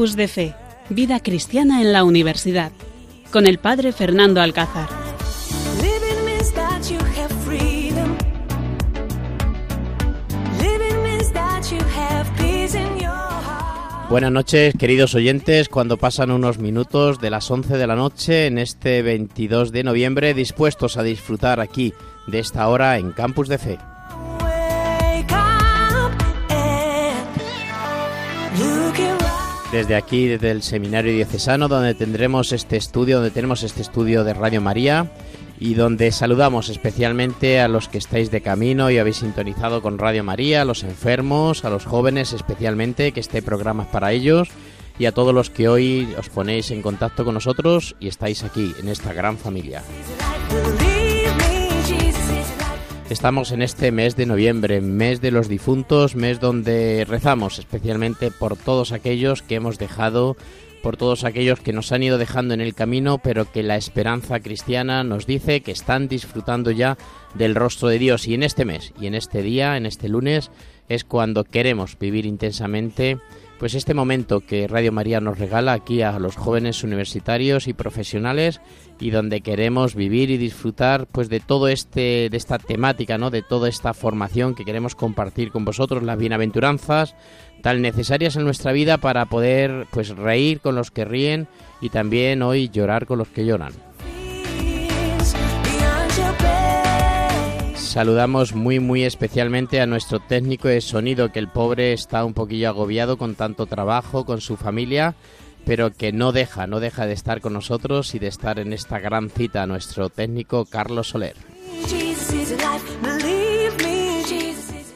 Campus de Fe, Vida Cristiana en la Universidad, con el Padre Fernando Alcázar. Buenas noches, queridos oyentes. Cuando pasan unos minutos de las 11 de la noche en este 22 de noviembre, dispuestos a disfrutar aquí de esta hora en Campus de Fe. Desde aquí, desde el Seminario Diocesano, donde tendremos este estudio, donde tenemos este estudio de Radio María y donde saludamos especialmente a los que estáis de camino y habéis sintonizado con Radio María, a los enfermos, a los jóvenes especialmente, que este programa es para ellos, y a todos los que hoy os ponéis en contacto con nosotros y estáis aquí en esta gran familia. Estamos en este mes de noviembre, mes de los difuntos, mes donde rezamos especialmente por todos aquellos que hemos dejado por todos aquellos que nos han ido dejando en el camino, pero que la esperanza cristiana nos dice que están disfrutando ya del rostro de Dios. Y en este mes, y en este día, en este lunes, es cuando queremos vivir intensamente pues este momento que Radio María nos regala aquí a los jóvenes universitarios y profesionales y donde queremos vivir y disfrutar pues de todo este de esta temática, ¿no? De toda esta formación que queremos compartir con vosotros, las bienaventuranzas tan necesarias en nuestra vida para poder pues reír con los que ríen y también hoy llorar con los que lloran. Saludamos muy muy especialmente a nuestro técnico de sonido, que el pobre está un poquillo agobiado con tanto trabajo, con su familia, pero que no deja, no deja de estar con nosotros y de estar en esta gran cita, nuestro técnico Carlos Soler.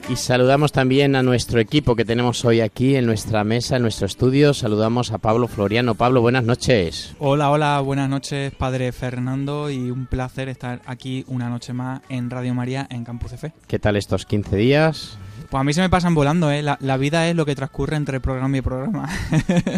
Y saludamos también a nuestro equipo que tenemos hoy aquí en nuestra mesa, en nuestro estudio. Saludamos a Pablo Floriano. Pablo, buenas noches. Hola, hola, buenas noches, padre Fernando, y un placer estar aquí una noche más en Radio María en Campus F. ¿Qué tal estos 15 días? Pues a mí se me pasan volando, ¿eh? La, vida es lo que transcurre entre programa y programa.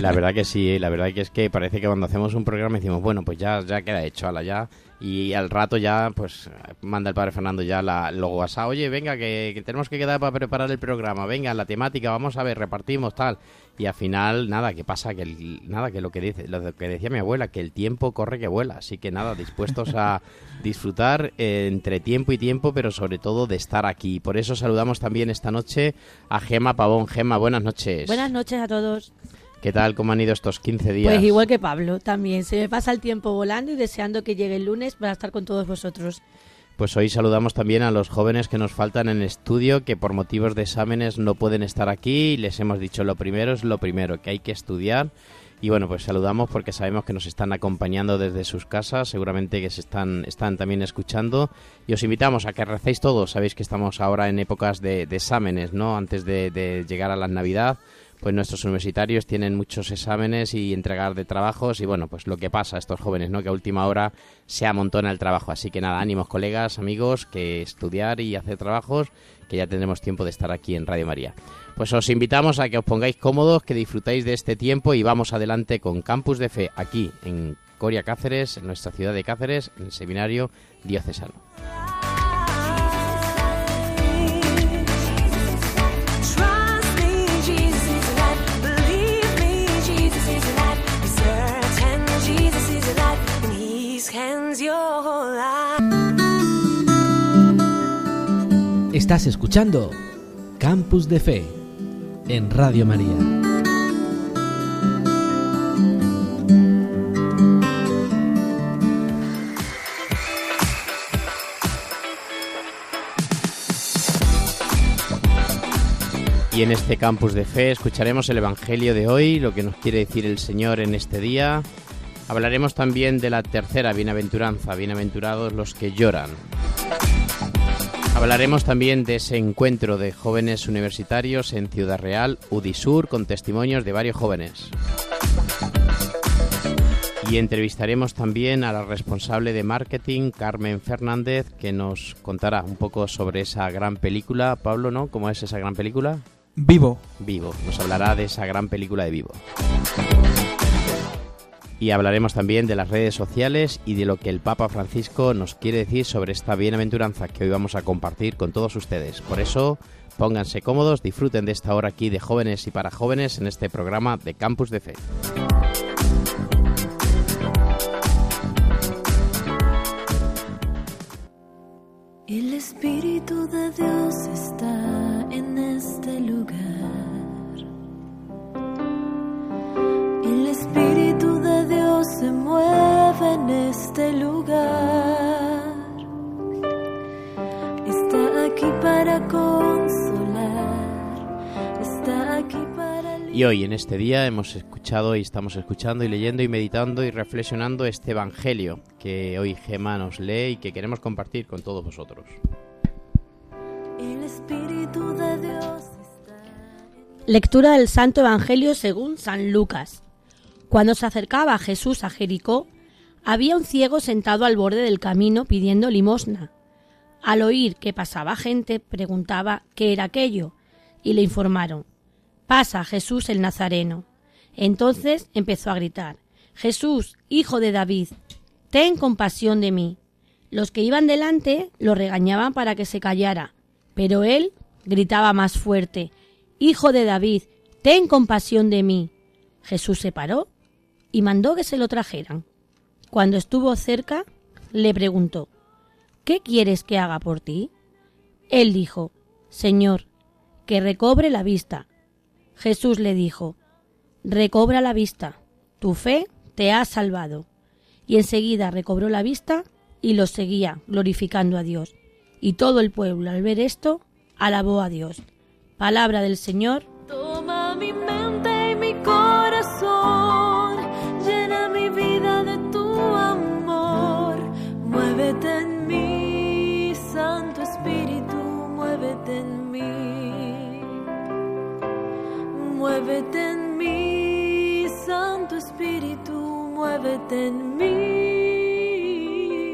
la verdad que sí, ¿eh? la verdad que es que parece que cuando hacemos un programa decimos, bueno, pues ya, ya queda hecho, ala, ya y al rato ya pues manda el padre Fernando ya la, luego WhatsApp, oye, venga, que, tenemos que quedar para preparar el programa, venga, la temática, vamos a ver, repartimos tal. Y al final, nada, que pasa? Que nada, que lo que dice, lo que decía mi abuela, que el tiempo corre que vuela. Así que nada, dispuestos a disfrutar eh, entre tiempo y tiempo, pero sobre todo de estar aquí. Por eso saludamos también esta noche a Gema Pavón. Gema, buenas noches. Buenas noches a todos. ¿Qué tal? ¿Cómo han ido estos 15 días? Pues igual que Pablo, también. Se me pasa el tiempo volando y deseando que llegue el lunes para estar con todos vosotros. Pues hoy saludamos también a los jóvenes que nos faltan en estudio, que por motivos de exámenes no pueden estar aquí. Y les hemos dicho lo primero es lo primero, que hay que estudiar. Y bueno, pues saludamos porque sabemos que nos están acompañando desde sus casas, seguramente que se están, están también escuchando. Y os invitamos a que recéis todos. Sabéis que estamos ahora en épocas de, exámenes, ¿no? Antes de, de llegar a la Navidad pues nuestros universitarios tienen muchos exámenes y entregar de trabajos y bueno, pues lo que pasa a estos jóvenes, ¿no? Que a última hora se amontona el trabajo. Así que nada, ánimos colegas, amigos, que estudiar y hacer trabajos, que ya tendremos tiempo de estar aquí en Radio María. Pues os invitamos a que os pongáis cómodos, que disfrutáis de este tiempo y vamos adelante con Campus de Fe aquí en Coria Cáceres, en nuestra ciudad de Cáceres, en el seminario diocesano. Estás escuchando Campus de Fe en Radio María. Y en este campus de fe escucharemos el Evangelio de hoy, lo que nos quiere decir el Señor en este día. Hablaremos también de la tercera bienaventuranza, bienaventurados los que lloran. Hablaremos también de ese encuentro de jóvenes universitarios en Ciudad Real, Udisur, con testimonios de varios jóvenes. Y entrevistaremos también a la responsable de marketing, Carmen Fernández, que nos contará un poco sobre esa gran película. Pablo, ¿no? ¿Cómo es esa gran película? Vivo. Vivo. Nos hablará de esa gran película de Vivo y hablaremos también de las redes sociales y de lo que el Papa Francisco nos quiere decir sobre esta bienaventuranza que hoy vamos a compartir con todos ustedes. Por eso, pónganse cómodos, disfruten de esta hora aquí de jóvenes y para jóvenes en este programa de Campus de Fe. El Espíritu de Dios está en este lugar. El Espíritu se mueve en este lugar. Está aquí para consolar. Está aquí para Y hoy en este día hemos escuchado y estamos escuchando y leyendo y meditando y reflexionando este Evangelio que hoy Gema nos lee y que queremos compartir con todos vosotros. El Espíritu de Dios está. Lectura del Santo Evangelio según San Lucas. Cuando se acercaba Jesús a Jericó, había un ciego sentado al borde del camino pidiendo limosna. Al oír que pasaba gente, preguntaba qué era aquello, y le informaron Pasa Jesús el Nazareno. Entonces empezó a gritar Jesús, hijo de David, ten compasión de mí. Los que iban delante lo regañaban para que se callara, pero él gritaba más fuerte Hijo de David, ten compasión de mí. Jesús se paró y mandó que se lo trajeran. Cuando estuvo cerca, le preguntó ¿Qué quieres que haga por ti? Él dijo Señor, que recobre la vista. Jesús le dijo Recobra la vista, tu fe te ha salvado. Y enseguida recobró la vista y lo seguía, glorificando a Dios. Y todo el pueblo, al ver esto, alabó a Dios. Palabra del Señor. Toma mi Muévete en mí, Santo Espíritu, muévete en mí.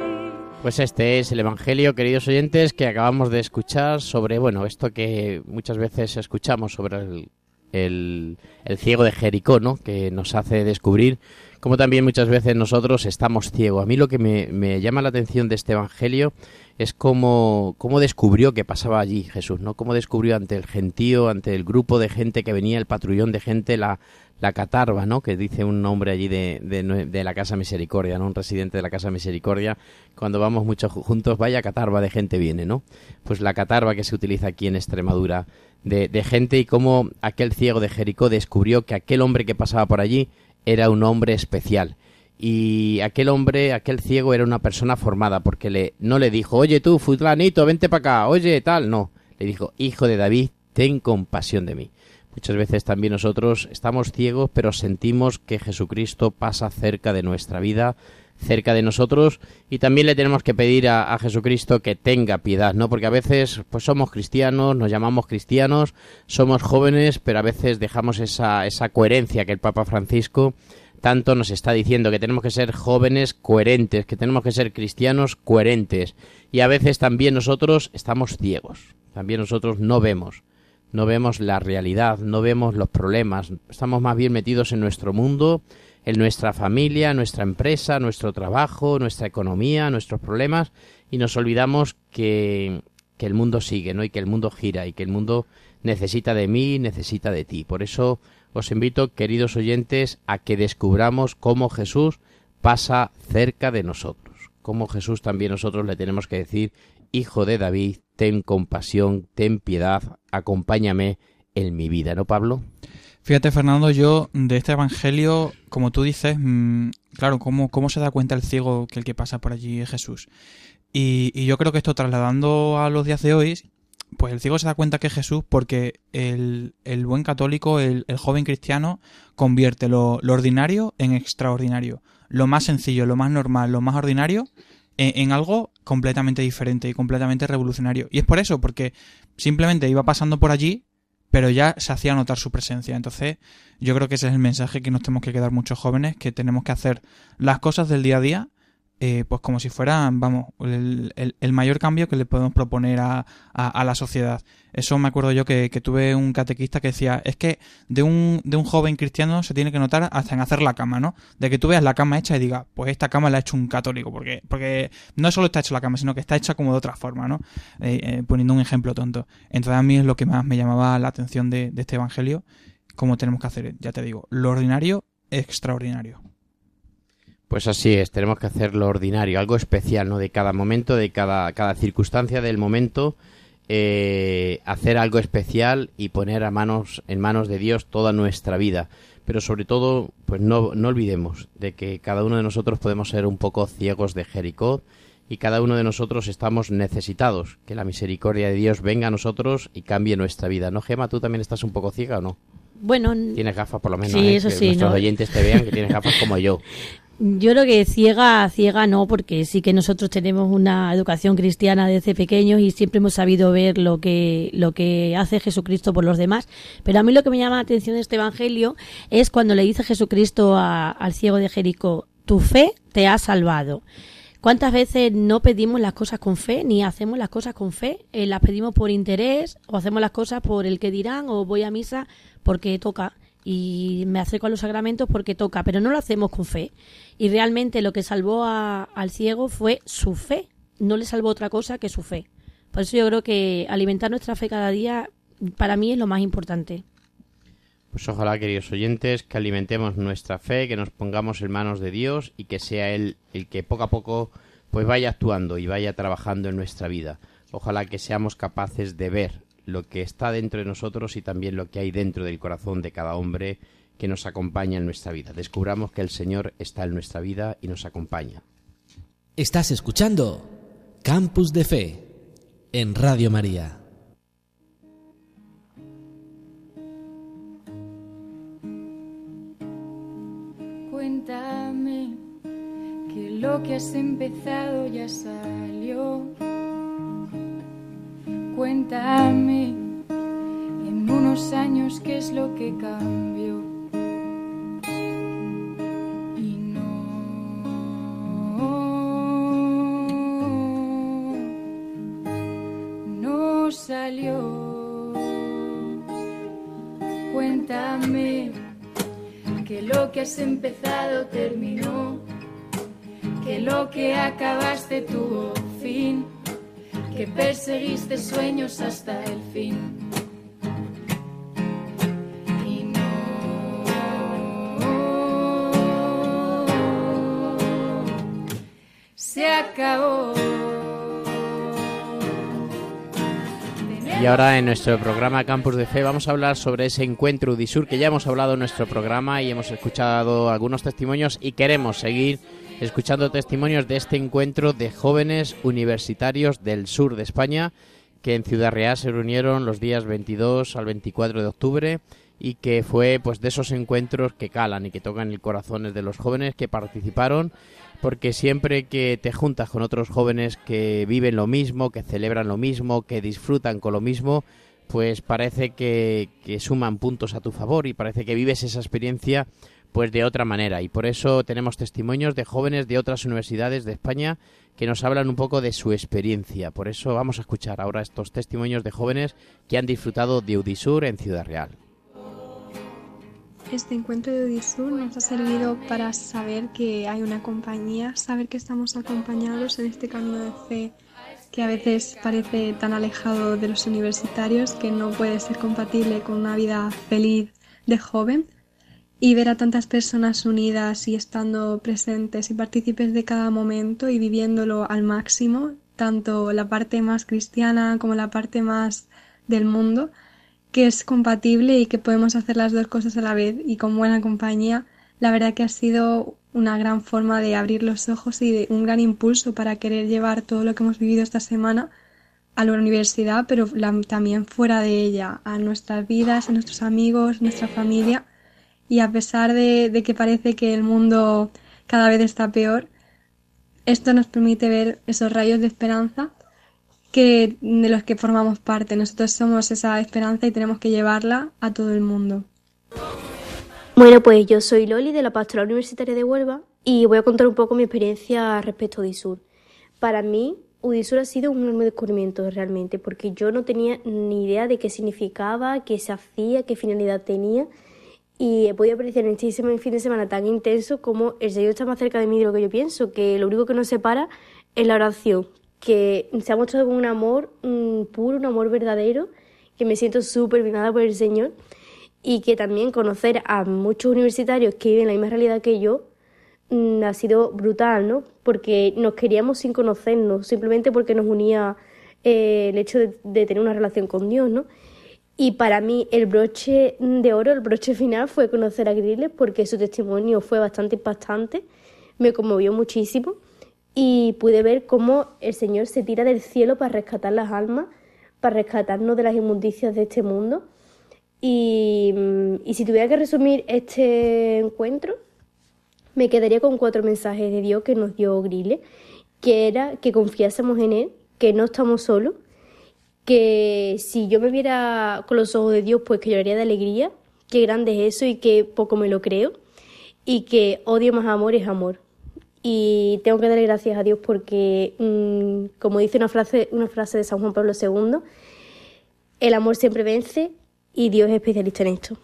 Pues este es el Evangelio, queridos oyentes, que acabamos de escuchar sobre, bueno, esto que muchas veces escuchamos sobre el, el, el ciego de Jericó, ¿no? Que nos hace descubrir cómo también muchas veces nosotros estamos ciegos. A mí lo que me, me llama la atención de este Evangelio es cómo, cómo descubrió que pasaba allí Jesús, ¿no? Cómo descubrió ante el gentío, ante el grupo de gente que venía, el patrullón de gente, la, la catarba, ¿no? Que dice un nombre allí de, de, de la Casa Misericordia, ¿no? Un residente de la Casa Misericordia. Cuando vamos muchos juntos, vaya catarba de gente viene, ¿no? Pues la catarba que se utiliza aquí en Extremadura de, de gente y cómo aquel ciego de Jericó descubrió que aquel hombre que pasaba por allí era un hombre especial. Y aquel hombre, aquel ciego, era una persona formada, porque le, no le dijo, oye tú, fulanito, vente para acá, oye tal, no. Le dijo, hijo de David, ten compasión de mí. Muchas veces también nosotros estamos ciegos, pero sentimos que Jesucristo pasa cerca de nuestra vida, cerca de nosotros, y también le tenemos que pedir a, a, Jesucristo que tenga piedad, ¿no? Porque a veces, pues somos cristianos, nos llamamos cristianos, somos jóvenes, pero a veces dejamos esa, esa coherencia que el Papa Francisco tanto nos está diciendo que tenemos que ser jóvenes coherentes, que tenemos que ser cristianos coherentes. Y a veces también nosotros estamos ciegos, también nosotros no vemos, no vemos la realidad, no vemos los problemas, estamos más bien metidos en nuestro mundo, en nuestra familia, nuestra empresa, nuestro trabajo, nuestra economía, nuestros problemas, y nos olvidamos que, que el mundo sigue, ¿no? Y que el mundo gira y que el mundo necesita de mí, necesita de ti. Por eso os invito, queridos oyentes, a que descubramos cómo Jesús pasa cerca de nosotros, cómo Jesús también nosotros le tenemos que decir, Hijo de David, ten compasión, ten piedad, acompáñame en mi vida, ¿no, Pablo? Fíjate, Fernando, yo de este Evangelio, como tú dices, mmm, claro, ¿cómo, ¿cómo se da cuenta el ciego que el que pasa por allí es Jesús? Y, y yo creo que esto trasladando a los días de hoy, pues el ciego se da cuenta que es Jesús porque el, el buen católico, el, el, joven cristiano, convierte lo, lo, ordinario en extraordinario. Lo más sencillo, lo más normal, lo más ordinario, en, algo completamente diferente y completamente revolucionario. Y es por eso, porque simplemente iba pasando por allí, pero ya se hacía notar su presencia. Entonces, yo creo que ese es el mensaje que nos tenemos que quedar muchos jóvenes, que tenemos que hacer las cosas del día a día eh, pues como si fuera, vamos, el, el- mayor cambio que le podemos proponer a, a- a la sociedad. Eso me acuerdo yo que, que tuve un catequista que decía, es que de un, de un joven cristiano se tiene que notar hasta en hacer la cama, ¿no? De que tú veas la cama hecha y digas, pues esta cama la ha hecho un católico, porque, porque no solo está hecha la cama, sino que está hecha como de otra forma, ¿no? Eh, eh, poniendo un ejemplo tonto. Entonces a mí es lo que más me llamaba la atención de, de este evangelio, cómo tenemos que hacer, ya te digo, lo ordinario, extraordinario. Pues así es, tenemos que hacer lo ordinario, algo especial, ¿no? De cada momento, de cada, cada circunstancia del momento, eh, hacer algo especial y poner a manos, en manos de Dios toda nuestra vida. Pero sobre todo, pues no, no olvidemos de que cada uno de nosotros podemos ser un poco ciegos de Jericó y cada uno de nosotros estamos necesitados. Que la misericordia de Dios venga a nosotros y cambie nuestra vida. ¿No, Gema? ¿Tú también estás un poco ciega o no? Bueno, Tienes gafas por lo menos, Sí, ¿eh? eso que sí, nuestros ¿no? oyentes te vean que tienes gafas como yo. Yo creo que ciega, ciega no, porque sí que nosotros tenemos una educación cristiana desde pequeños y siempre hemos sabido ver lo que, lo que hace Jesucristo por los demás. Pero a mí lo que me llama la atención de este evangelio es cuando le dice Jesucristo a- al ciego de Jericó, tu fe te ha salvado. ¿Cuántas veces no pedimos las cosas con fe, ni hacemos las cosas con fe? Eh, las pedimos por interés, o hacemos las cosas por el que dirán, o voy a misa porque toca, y me acerco a los sacramentos porque toca, pero no lo hacemos con fe. Y realmente lo que salvó a- al ciego fue su fe, no le salvó otra cosa que su fe. Por eso yo creo que alimentar nuestra fe cada día, para mí es lo más importante. Pues ojalá, queridos oyentes, que alimentemos nuestra fe, que nos pongamos en manos de Dios y que sea Él el que poco a poco pues vaya actuando y vaya trabajando en nuestra vida. Ojalá que seamos capaces de ver lo que está dentro de nosotros y también lo que hay dentro del corazón de cada hombre que nos acompaña en nuestra vida. Descubramos que el Señor está en nuestra vida y nos acompaña. Estás escuchando Campus de Fe en Radio María. Cuéntame que lo que has empezado ya salió. Cuéntame en unos años qué es lo que cambió. Y no, no salió. Cuéntame que lo que has empezado terminó, que lo que acabaste tuvo fin, que perseguiste sueños hasta el fin. Y no se acabó. Y ahora en nuestro programa Campus de Fe vamos a hablar sobre ese encuentro Udisur que ya hemos hablado en nuestro programa y hemos escuchado algunos testimonios y queremos seguir escuchando testimonios de este encuentro de jóvenes universitarios del sur de España que en Ciudad Real se reunieron los días 22 al 24 de octubre y que fue pues de esos encuentros que calan y que tocan el corazón de los jóvenes que participaron porque siempre que te juntas con otros jóvenes que viven lo mismo, que celebran lo mismo, que disfrutan con lo mismo, pues parece que, que suman puntos a tu favor y parece que vives esa experiencia pues de otra manera y por eso tenemos testimonios de jóvenes de otras universidades de España que nos hablan un poco de su experiencia. Por eso vamos a escuchar ahora estos testimonios de jóvenes que han disfrutado de Udisur en Ciudad Real. Este encuentro de Udisur nos ha servido para saber que hay una compañía, saber que estamos acompañados en este camino de fe que a veces parece tan alejado de los universitarios que no puede ser compatible con una vida feliz de joven y ver a tantas personas unidas y estando presentes y partícipes de cada momento y viviéndolo al máximo, tanto la parte más cristiana como la parte más del mundo, que es compatible y que podemos hacer las dos cosas a la vez y con buena compañía, la verdad que ha sido una gran forma de abrir los ojos y de un gran impulso para querer llevar todo lo que hemos vivido esta semana a la universidad, pero también fuera de ella, a nuestras vidas, a nuestros amigos, nuestra familia. Y a pesar de, que parece que el mundo cada vez está peor, esto nos permite ver esos rayos de esperanza que de los que formamos parte. Nosotros somos esa esperanza y tenemos que llevarla a todo el mundo. Bueno, pues yo soy Loli de la Pastoral Universitaria de Huelva y voy a contar un poco mi experiencia respecto a Udisur. Para mí, Udisur ha sido un enorme descubrimiento realmente, porque yo no tenía ni idea de qué significaba, qué se hacía, qué finalidad tenía, y he podido apreciar en este fin de semana tan intenso como el Señor está más cerca de mí de lo que yo pienso, que lo único que nos separa es la oración, que se ha mostrado con un amor mm, puro, un amor verdadero, que me siento súper mimada por el Señor, y que también conocer a muchos universitarios que viven la misma realidad que yo, Mm, ha sido brutal, ¿no? Porque nos queríamos sin conocernos, simplemente porque nos unía eh, el hecho de, tener una relación con Dios, ¿no? Y para mí el broche de oro, el broche final fue conocer a Griles porque su testimonio fue bastante impactante, me conmovió muchísimo y pude ver cómo el Señor se tira del cielo para rescatar las almas, para rescatarnos de las inmundicias de este mundo. Y, mm, y si tuviera que resumir este encuentro, me quedaría con cuatro mensajes de Dios que nos dio Grille, que era que confiásemos en Él, que no estamos solos, que si yo me viera con los ojos de Dios, pues que lloraría de alegría, qué grande es eso y que poco me lo creo, y que odio más amor es amor. Y tengo que darle gracias a Dios porque, mm, como dice una frase, una frase de San Juan Pablo II, el amor siempre vence y Dios es especialista en esto.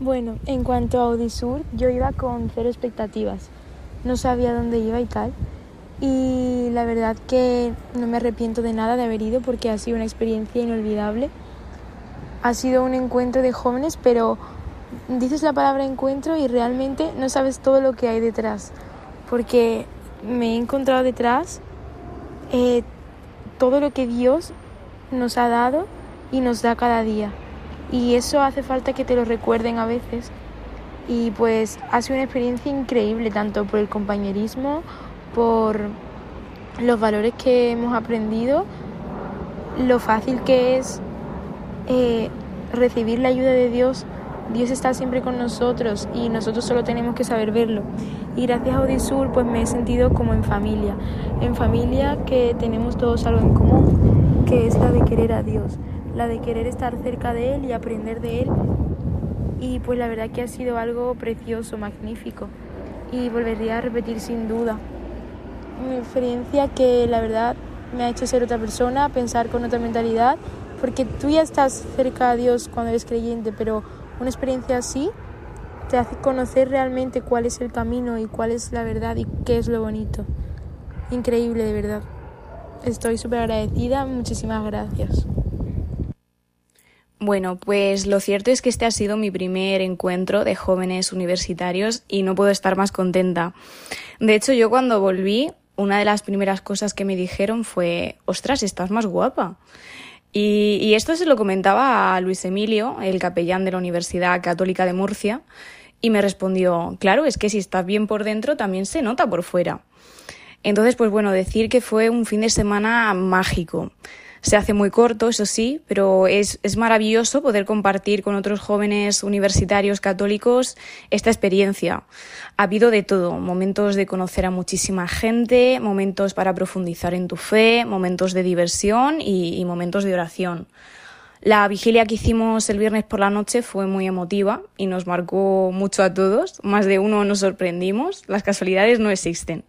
Bueno, en cuanto a Audisur, yo iba con cero expectativas. No sabía dónde iba y tal. Y la verdad que no me arrepiento de nada de haber ido porque ha sido una experiencia inolvidable. Ha sido un encuentro de jóvenes, pero dices la palabra encuentro y realmente no sabes todo lo que hay detrás. Porque me he encontrado detrás eh, todo lo que Dios nos ha dado y nos da cada día y eso hace falta que te lo recuerden a veces. Y pues ha sido una experiencia increíble, tanto por el compañerismo, por los valores que hemos aprendido, lo fácil que es eh, recibir la ayuda de Dios. Dios está siempre con nosotros y nosotros solo tenemos que saber verlo. Y gracias a Odisur pues me he sentido como en familia, en familia que tenemos todos algo en común, que es la de querer a Dios la de querer estar cerca de él y aprender de él. Y pues la verdad que ha sido algo precioso, magnífico. Y volvería a repetir sin duda. Una experiencia que la verdad me ha hecho ser otra persona, pensar con otra mentalidad, porque tú ya estás cerca a Dios cuando eres creyente, pero una experiencia así te hace conocer realmente cuál es el camino y cuál es la verdad y qué es lo bonito. Increíble, de verdad. Estoy súper agradecida, muchísimas gracias. Bueno, pues lo cierto es que este ha sido mi primer encuentro de jóvenes universitarios y no puedo estar más contenta. De hecho, yo cuando volví, una de las primeras cosas que me dijeron fue, ostras, estás más guapa. Y, esto se lo comentaba a Luis Emilio, el capellán de la Universidad Católica de Murcia, y me respondió, claro, es que si estás bien por dentro, también se nota por fuera. Entonces, pues bueno, decir que fue un fin de semana mágico. Se hace muy corto, eso sí, pero es, es maravilloso poder compartir con otros jóvenes universitarios católicos esta experiencia. Ha habido de todo, momentos de conocer a muchísima gente, momentos para profundizar en tu fe, momentos de diversión y, y momentos de oración. La vigilia que hicimos el viernes por la noche fue muy emotiva y nos marcó mucho a todos. Más de uno nos sorprendimos. Las casualidades no existen.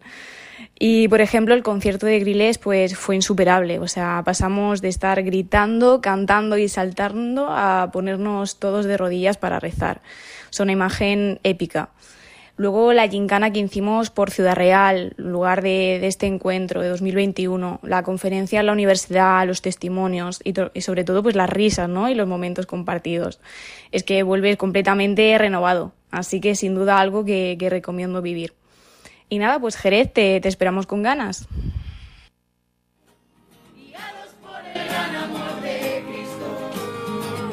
Y, por ejemplo, el concierto de Grilés pues, fue insuperable. O sea, pasamos de estar gritando, cantando y saltando a ponernos todos de rodillas para rezar. Es una imagen épica. Luego la gincana que hicimos por Ciudad Real, lugar de, este encuentro de 2021, la conferencia en la universidad, los testimonios y, sobre todo pues las risas ¿no? y los momentos compartidos. Es que vuelves completamente renovado, así que sin duda algo que recomiendo vivir. Y nada, pues Jerez, te, te esperamos con ganas.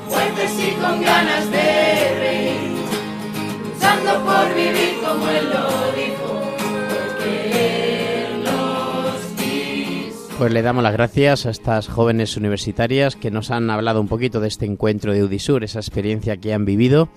fuertes y con ganas de reír, luchando por vivir como Él lo dijo, porque Él nos quiso. Pues le damos las gracias a estas jóvenes universitarias que nos han hablado un poquito de este encuentro de Udisur, esa experiencia que han vivido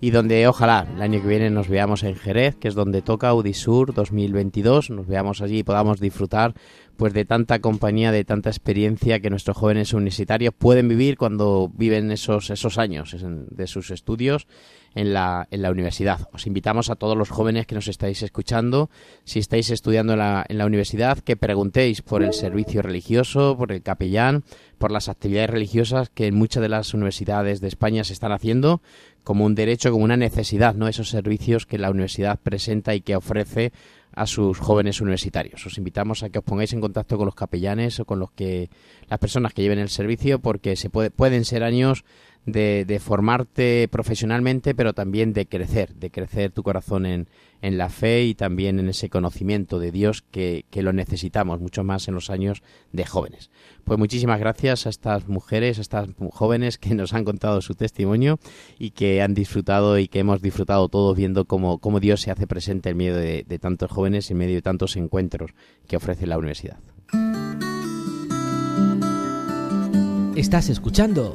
y donde ojalá el año que viene nos veamos en Jerez, que es donde toca Udisur 2022, nos veamos allí y podamos disfrutar pues de tanta compañía, de tanta experiencia que nuestros jóvenes universitarios pueden vivir cuando viven esos, esos años de sus estudios en la, en la universidad. Os invitamos a todos los jóvenes que nos estáis escuchando, si estáis estudiando en la, en la universidad, que preguntéis por el servicio religioso, por el capellán, por las actividades religiosas que en muchas de las universidades de España se están haciendo como un derecho, como una necesidad, ¿no? Esos servicios que la universidad presenta y que ofrece a sus jóvenes universitarios. Os invitamos a que os pongáis en contacto con los capellanes o con los que las personas que lleven el servicio porque se puede, pueden ser años de, de, formarte profesionalmente, pero también de crecer, de crecer tu corazón en, en la fe y también en ese conocimiento de Dios que, que, lo necesitamos mucho más en los años de jóvenes. Pues muchísimas gracias a estas mujeres, a estas jóvenes que nos han contado su testimonio y que han disfrutado y que hemos disfrutado todos viendo cómo, cómo Dios se hace presente en medio de, de tantos jóvenes y en medio de tantos encuentros que ofrece la universidad. Estás escuchando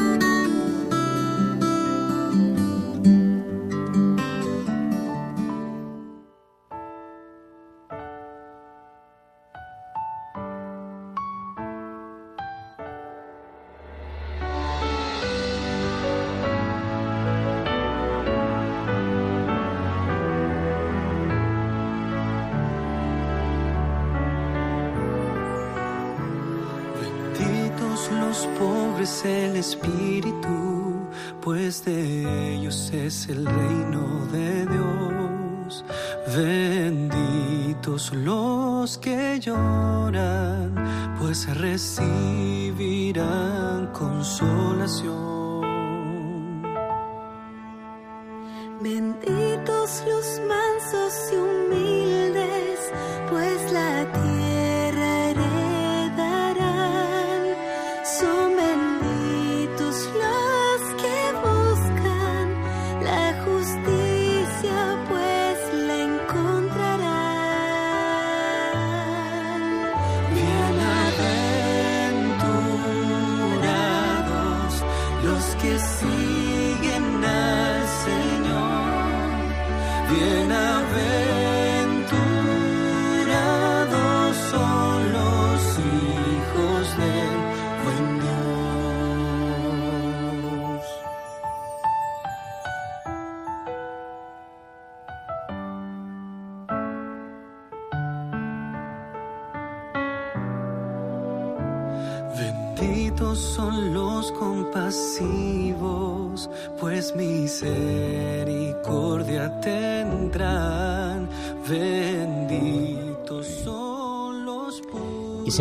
Bienaventurados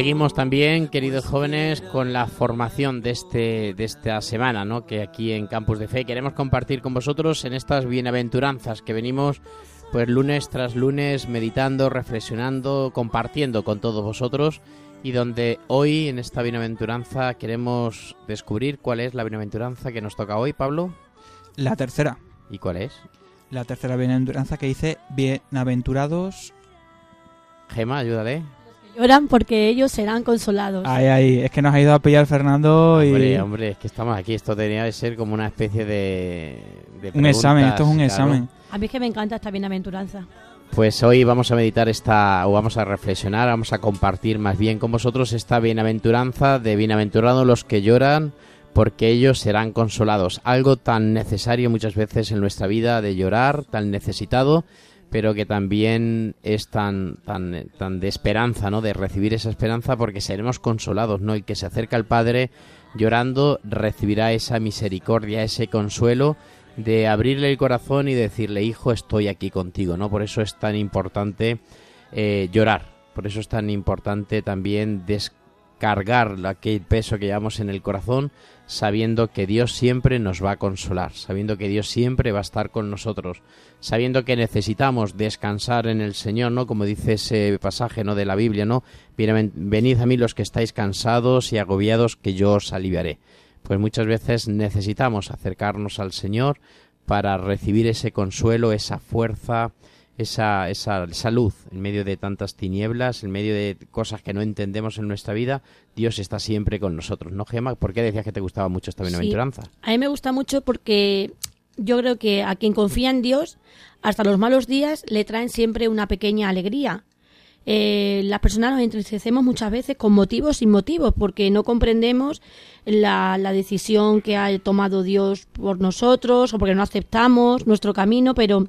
seguimos también, queridos jóvenes, con la formación de, este, de esta semana, ¿no? que aquí en Campus de Fe queremos compartir con vosotros en estas bienaventuranzas que venimos pues lunes tras lunes meditando, reflexionando, compartiendo con todos vosotros y donde hoy en esta bienaventuranza queremos descubrir cuál es la bienaventuranza que nos toca hoy, Pablo. La tercera. ¿Y cuál es? La tercera bienaventuranza que dice bienaventurados. Gema, ayúdale. Lloran porque ellos serán consolados. Ay, ay, es que nos ha ido a pillar Fernando y... Hombre, hombre, es que estamos aquí. Esto tenía que ser como una especie de... de Un examen, esto es un claro. examen. A mí es que me encanta esta bienaventuranza. Pues hoy vamos a meditar esta, o vamos a reflexionar, vamos a compartir más bien con vosotros esta bienaventuranza de bienaventurados los que lloran, porque ellos serán consolados. Algo tan necesario muchas veces en nuestra vida de llorar, tan necesitado, pero que también es tan, tan, tan de esperanza, ¿no? De recibir esa esperanza porque seremos consolados, ¿no? El que se acerca al Padre llorando recibirá esa misericordia, ese consuelo de abrirle el corazón y decirle, hijo, estoy aquí contigo, ¿no? Por eso es tan importante eh, llorar, por eso es tan importante también descargar aquel peso que llevamos en el corazón, sabiendo que Dios siempre nos va a consolar, sabiendo que Dios siempre va a estar con nosotros, sabiendo que necesitamos descansar en el Señor, ¿no? Como dice ese pasaje, ¿no? De la Biblia, ¿no? Venid a mí los que estáis cansados y agobiados, que yo os aliviaré pues muchas veces necesitamos acercarnos al Señor para recibir ese consuelo, esa fuerza, esa, esa, esa luz en medio de tantas tinieblas, en medio de cosas que no entendemos en nuestra vida. Dios está siempre con nosotros, ¿no, Gema? ¿Por qué decías que te gustaba mucho esta bienaventuranza? A mí me gusta mucho porque yo creo que a quien confía en Dios, hasta los malos días le traen siempre una pequeña alegría. Eh, las personas nos entristecemos muchas veces con motivos sin motivos, porque no comprendemos la, la decisión que ha tomado Dios por nosotros o porque no aceptamos nuestro camino, pero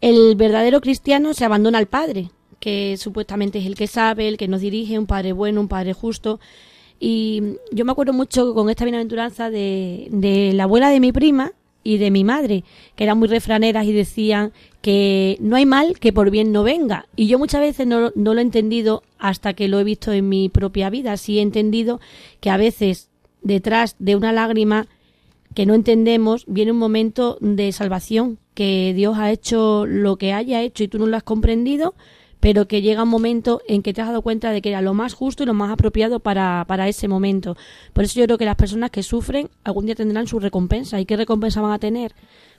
el verdadero cristiano se abandona al Padre, que supuestamente es el que sabe, el que nos dirige, un Padre bueno, un Padre justo. Y yo me acuerdo mucho con esta bienaventuranza de, de la abuela de mi prima y de mi madre, que eran muy refraneras y decían que no hay mal que por bien no venga. Y yo muchas veces no, no lo he entendido hasta que lo he visto en mi propia vida. Sí he entendido que a veces detrás de una lágrima que no entendemos viene un momento de salvación, que Dios ha hecho lo que haya hecho y tú no lo has comprendido, pero que llega un momento en que te has dado cuenta de que era lo más justo y lo más apropiado para, para ese momento. Por eso yo creo que las personas que sufren algún día tendrán su recompensa. ¿Y qué recompensa van a tener?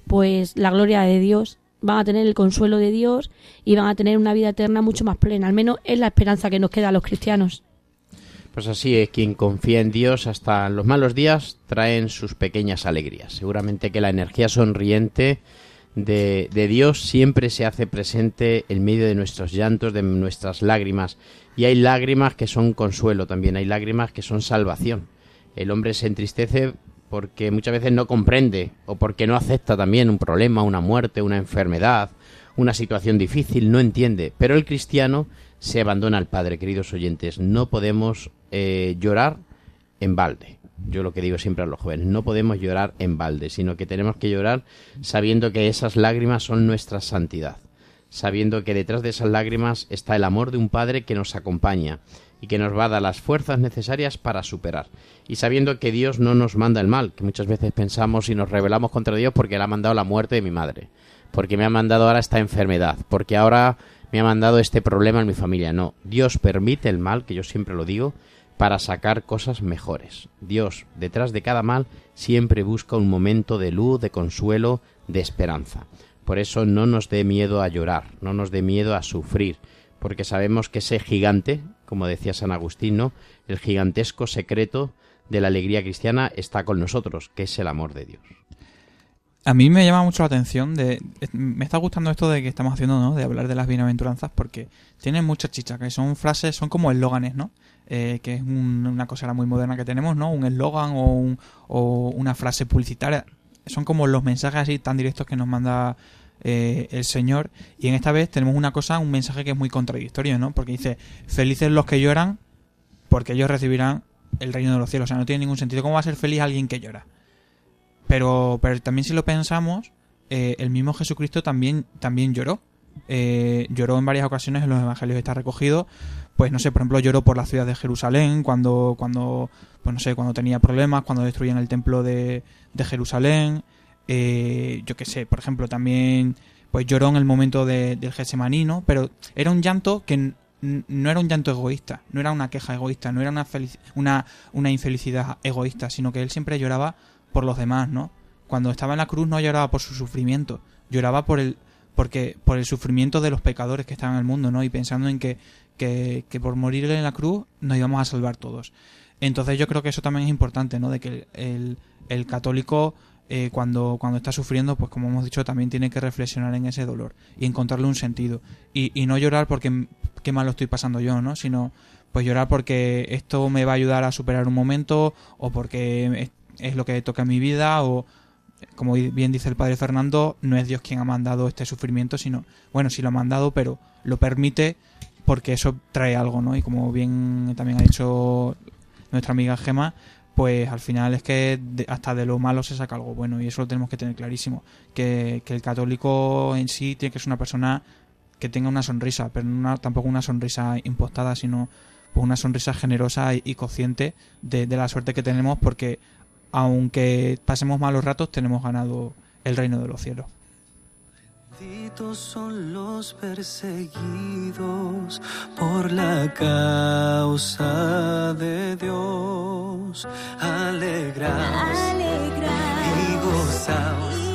Pues la gloria de Dios, van a tener el consuelo de Dios y van a tener una vida eterna mucho más plena. Al menos es la esperanza que nos queda a los cristianos. Pues así es, quien confía en Dios hasta los malos días traen sus pequeñas alegrías. Seguramente que la energía sonriente de, de Dios siempre se hace presente en medio de nuestros llantos, de nuestras lágrimas. Y hay lágrimas que son consuelo también, hay lágrimas que son salvación. El hombre se entristece porque muchas veces no comprende o porque no acepta también un problema, una muerte, una enfermedad, una situación difícil, no entiende. Pero el cristiano se abandona al Padre, queridos oyentes. No podemos eh, llorar en balde. Yo lo que digo siempre a los jóvenes, no podemos llorar en balde, sino que tenemos que llorar sabiendo que esas lágrimas son nuestra santidad, sabiendo que detrás de esas lágrimas está el amor de un Padre que nos acompaña y que nos va a dar las fuerzas necesarias para superar. Y sabiendo que Dios no nos manda el mal, que muchas veces pensamos y nos rebelamos contra Dios porque Él ha mandado la muerte de mi madre, porque me ha mandado ahora esta enfermedad, porque ahora me ha mandado este problema en mi familia. No, Dios permite el mal, que yo siempre lo digo, para sacar cosas mejores. Dios, detrás de cada mal, siempre busca un momento de luz, de consuelo, de esperanza. Por eso no nos dé miedo a llorar, no nos dé miedo a sufrir, porque sabemos que ese gigante, como decía San Agustín, ¿no? el gigantesco secreto de la alegría cristiana está con nosotros, que es el amor de Dios. A mí me llama mucho la atención de me está gustando esto de que estamos haciendo, ¿no? De hablar de las bienaventuranzas porque tienen mucha chicha, que son frases, son como eslóganes, ¿no? Eh, que es un- una cosa muy moderna que tenemos, ¿no? Un eslogan o, un- o una frase publicitaria. Son como los mensajes así tan directos que nos manda eh, el Señor. Y en esta vez tenemos una cosa, un mensaje que es muy contradictorio, ¿no? Porque dice, felices los que lloran, porque ellos recibirán el reino de los cielos. O sea, no tiene ningún sentido. ¿Cómo va a ser feliz alguien que llora? Pero, pero también si lo pensamos, eh, el mismo Jesucristo también, también lloró. Eh, lloró en varias ocasiones en los evangelios está recogido. Pues no sé, por ejemplo, lloró por la ciudad de Jerusalén cuando, cuando, pues no sé, cuando tenía problemas, cuando destruían el templo de, de Jerusalén. Eh, yo qué sé, por ejemplo, también pues lloró en el momento de- del Getsemaní, ¿no? Pero era un llanto que no era un llanto egoísta, no era una queja egoísta, no era una, una, una infelicidad egoísta, sino que él siempre lloraba por los demás, ¿no? Cuando estaba en la cruz no lloraba por su sufrimiento, lloraba por el, porque, por el sufrimiento de los pecadores que estaban en el mundo, ¿no? Y pensando en que, que, por morir en la cruz nos íbamos a salvar todos. Entonces yo creo que eso también es importante, ¿no? De que el, el, católico eh, cuando, cuando está sufriendo, pues como hemos dicho, también tiene que reflexionar en ese dolor y encontrarle un sentido. Y, y no llorar porque qué mal lo estoy pasando yo, ¿no? Sino pues llorar porque esto me va a ayudar a superar un momento o porque es, lo que toca en mi vida o como bien dice el padre Fernando, no es Dios quien ha mandado este sufrimiento, sino, bueno, sí lo ha mandado, pero lo permite porque eso trae algo, ¿no? Y como bien también ha dicho nuestra amiga Gema, pues al final es que hasta de lo malo se saca algo bueno y eso lo tenemos que tener clarísimo, que, que el católico en sí tiene que ser una persona que tenga una sonrisa, pero una- tampoco una sonrisa impostada, sino pues una sonrisa generosa y, consciente de la suerte que tenemos porque aunque pasemos malos ratos tenemos ganado el reino de los cielos. Benditos son los perseguidos por la causa de Dios. Alegraos y gozaos.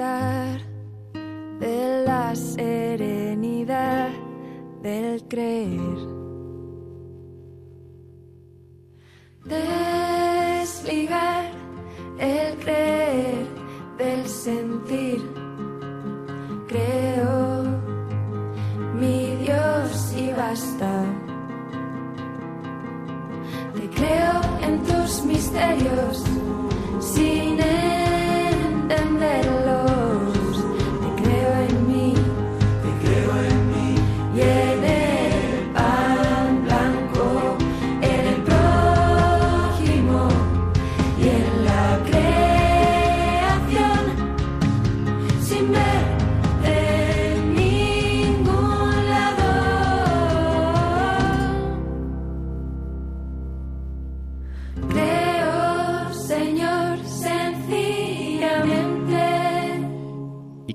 De la serenidad del creer. Desligar el creer del sentir. Creo mi Dios y basta. Te creo en tus misterios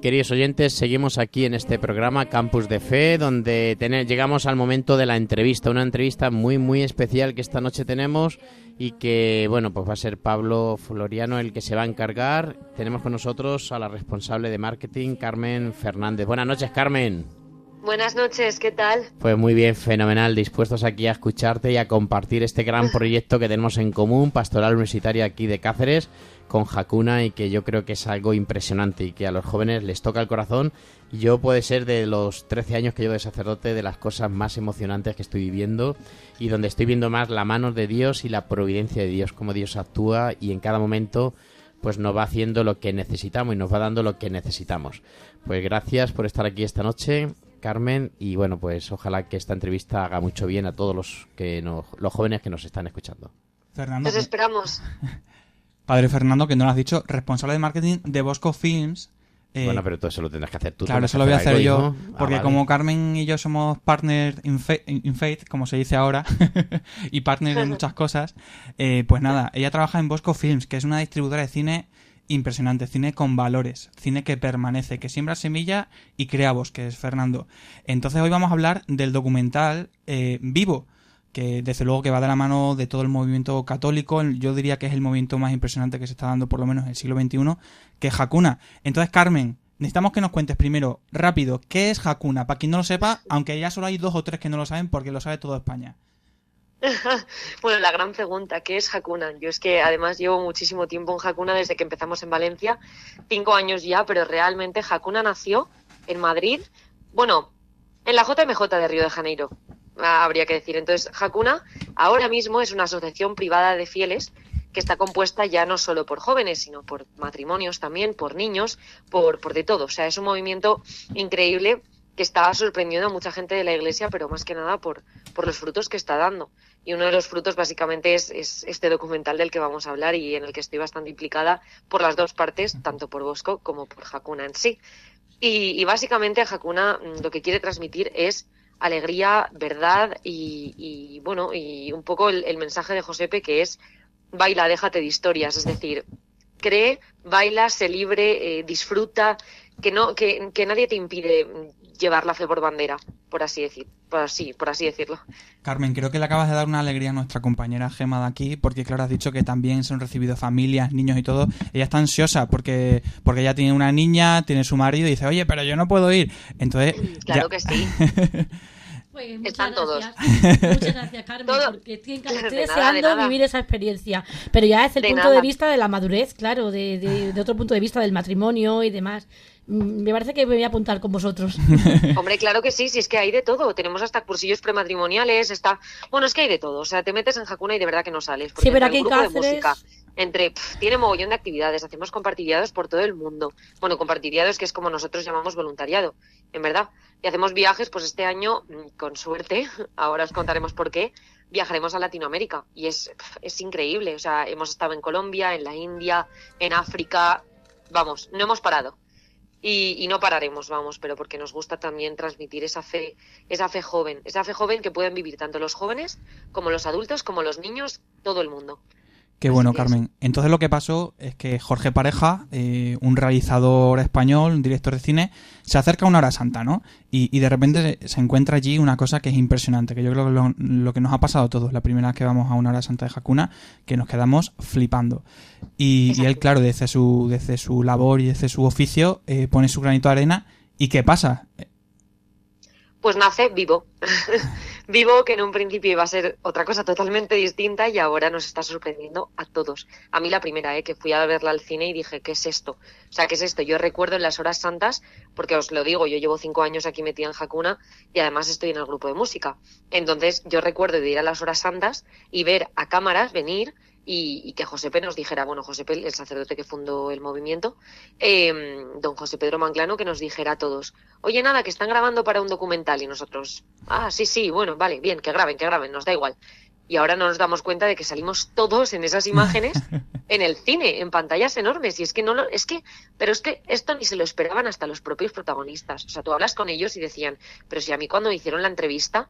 queridos oyentes, seguimos aquí en este programa Campus de Fe, donde llegamos al momento de la entrevista, una entrevista muy muy especial que esta noche tenemos y que, bueno, pues va a ser Pablo Floriano el que se va a encargar. Tenemos con nosotros a la responsable de marketing, Carmen Fernández. Buenas noches, Carmen. Buenas noches, ¿qué tal? Pues muy bien, fenomenal, dispuestos aquí a escucharte y a compartir este gran proyecto que tenemos en común, Pastoral Universitaria aquí de Cáceres, con Hakuna y que yo creo que es algo impresionante y que a los jóvenes les toca el corazón. Yo puede ser de los 13 años que llevo de sacerdote de las cosas más emocionantes que estoy viviendo y donde estoy viendo más la mano de Dios y la providencia de Dios, cómo Dios actúa y en cada momento pues nos va haciendo lo que necesitamos y nos va dando lo que necesitamos. Pues gracias por estar aquí esta noche, Carmen, y bueno, pues ojalá que esta entrevista haga mucho bien a todos los que nos- los jóvenes que nos están escuchando. Fernando, Nos esperamos. padre Fernando, que no lo has dicho, responsable de marketing de Bosco Films. eh, bueno, pero todo eso lo tendrás que hacer tú. Claro, eso lo voy a hacer yo. Ah, porque vale. como Carmen y yo somos partners in, in faith, como se dice ahora, y partners en muchas cosas, eh, pues nada, ella trabaja en Bosco Films, que es una distribuidora de cine impresionante, cine con valores, cine que permanece, que siembra semilla y crea bosques, Fernando. Entonces hoy vamos a hablar del documental eh, Vivo, que desde luego que va de la mano de todo el movimiento católico, yo diría que es el movimiento más impresionante que se está dando por lo menos en el siglo XXI, que es Hakuna. Entonces, Carmen, necesitamos que nos cuentes primero, rápido, ¿qué es Hakuna? Para quien no lo sepa, aunque ya solo hay dos o tres que no lo saben porque lo sabe toda España. bueno, la gran pregunta, ¿qué es Hakuna? Yo es que además llevo muchísimo tiempo en Hakuna desde que empezamos en Valencia, cinco años ya, pero realmente Hakuna nació en Madrid, bueno, en la JMJ de Río de Janeiro, habría que decir. Entonces, Hakuna ahora mismo es una asociación privada de fieles que está compuesta ya no solo por jóvenes, sino por matrimonios también, por niños, por, por de todo. O sea, es un movimiento increíble que está sorprendiendo a mucha gente de la iglesia, pero más que nada por, por los frutos que está dando. Y uno de los frutos básicamente es, es este documental del que vamos a hablar y en el que estoy bastante implicada por las dos partes, tanto por Bosco como por Hakuna en sí. Y, y básicamente Hakuna mm, lo que quiere transmitir es alegría, verdad y, y, bueno, y un poco el, el mensaje de Josepe que es baila, déjate de historias, es decir, cree, baila, sé libre, eh, disfruta, que no, que, que nadie te impide llevar la fe por bandera, por así decir, por así, por así decirlo. Carmen, creo que le acabas de dar una alegría a nuestra compañera Gema de aquí, porque claro, has dicho que también se han recibido familias, niños y todo. Ella está ansiosa porque, porque ella tiene una niña, tiene su marido y dice, oye, pero yo no puedo ir. Entonces, Claro ya- que sí. Pues muchas Están todos. gracias. Muchas gracias, Carmen, Todo. porque estoy, enca- De estoy nada, de deseando nada. vivir esa experiencia. Pero ya desde el De punto nada. de vista de la madurez, claro, de, de- otro punto de vista del matrimonio y demás. Mm, Me parece que me voy a apuntar con vosotros. Hombre, claro que sí, si es que hay de todo. Tenemos hasta cursillos prematrimoniales, está... Bueno, es que hay de todo. O sea, te metes en Hakuna y de verdad que no sales. porque Sí, pero aquí en de Cáceres- música, entre pf, tiene mogollón de actividades, hacemos compartiriados por todo el mundo. Bueno, compartiriados que es como nosotros llamamos voluntariado, en verdad. Y hacemos viajes, pues este año, mm, con suerte, ahora os contaremos por qué, viajaremos a Latinoamérica. Y es, es increíble. O sea, hemos estado en Colombia, en la India, en África. Vamos, no hemos parado. Y, y no pararemos, vamos, pero porque nos gusta también transmitir esa fe, esa fe joven, esa fe joven que pueden vivir tanto los jóvenes como los adultos, como los niños, todo el mundo. Qué bueno, Carmen. Entonces lo que pasó es que Jorge Pareja, eh, un realizador español, un director de cine, se acerca a una hora santa, ¿no? Y, y de repente se encuentra allí una cosa que es impresionante, que yo creo que lo, lo que nos ha pasado a todos, la primera vez que vamos a una hora santa de Hakuna, que nos quedamos flipando. Y, y él, claro, desde su, desde su labor y desde su oficio, eh, pone su granito de arena. ¿Y qué pasa? Pues nace vivo. vivo que en un principio iba a ser otra cosa totalmente distinta y ahora nos está sorprendiendo a todos. A mí la primera, ¿eh? que fui a verla al cine y dije, ¿qué es esto? O sea, ¿qué es esto? Yo recuerdo en las horas santas, porque os lo digo, yo llevo cinco años aquí metida en Hakuna y además estoy en el grupo de música. Entonces yo recuerdo de ir a las horas santas y ver a cámaras venir y, y que Josepe nos dijera, bueno, Josepe, el sacerdote que fundó el movimiento, eh, don José Pedro Manclano, que nos dijera a todos, oye, nada, que están grabando para un documental y nosotros, ah, sí, sí, bueno, vale, bien, que graben, que graben, nos da igual. Y ahora no nos damos cuenta de que salimos todos en esas imágenes en el cine, en pantallas enormes. Y es que no lo, es que, pero es que esto ni se lo esperaban hasta los propios protagonistas. O sea, tú hablas con ellos y decían, pero si a mí cuando me hicieron la entrevista,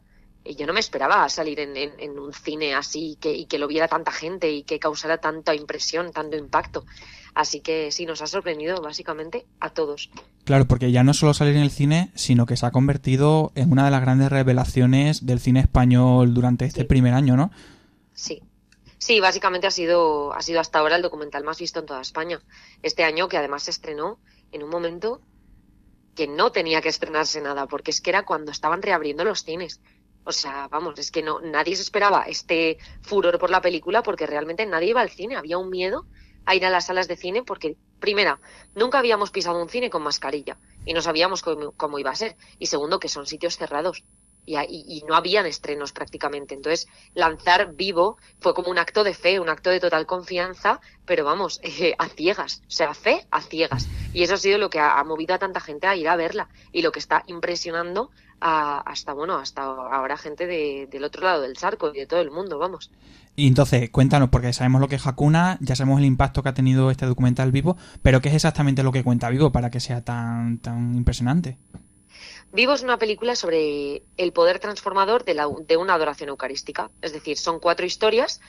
yo no me esperaba salir en, en- en un cine así que, y que lo viera tanta gente y que causara tanta impresión, tanto impacto. Así que sí, nos ha sorprendido básicamente a todos. Claro, porque ya no solo salir en el cine, sino que se ha convertido en una de las grandes revelaciones del cine español durante este primer año, ¿no? Sí. Sí, básicamente ha sido, ha sido hasta ahora el documental más visto en toda España. Este año, que además se estrenó en un momento que no tenía que estrenarse nada, porque es que era cuando estaban reabriendo los cines. O sea, vamos, es que no, nadie se esperaba este furor por la película porque realmente nadie iba al cine. Había un miedo a ir a las salas de cine porque, primera, nunca habíamos pisado un cine con mascarilla y no sabíamos cómo, cómo iba a ser. Y segundo, que son sitios cerrados y, y- no habían estrenos prácticamente. Entonces, lanzar vivo fue como un acto de fe, un acto de total confianza, pero vamos, eh, a ciegas, o sea, fe a ciegas. Y eso ha sido lo que ha movido a tanta gente a ir a verla y lo que está impresionando a- hasta, bueno, hasta ahora gente de- del otro lado del charco y de todo el mundo, vamos. Y entonces, cuéntanos, porque sabemos lo que es Hakuna, ya sabemos el impacto que ha tenido este documental vivo, pero ¿qué es exactamente lo que cuenta vivo para que sea tan, tan impresionante? Vivo es una película sobre el poder transformador de, la, de una adoración eucarística. Es decir, son cuatro historias.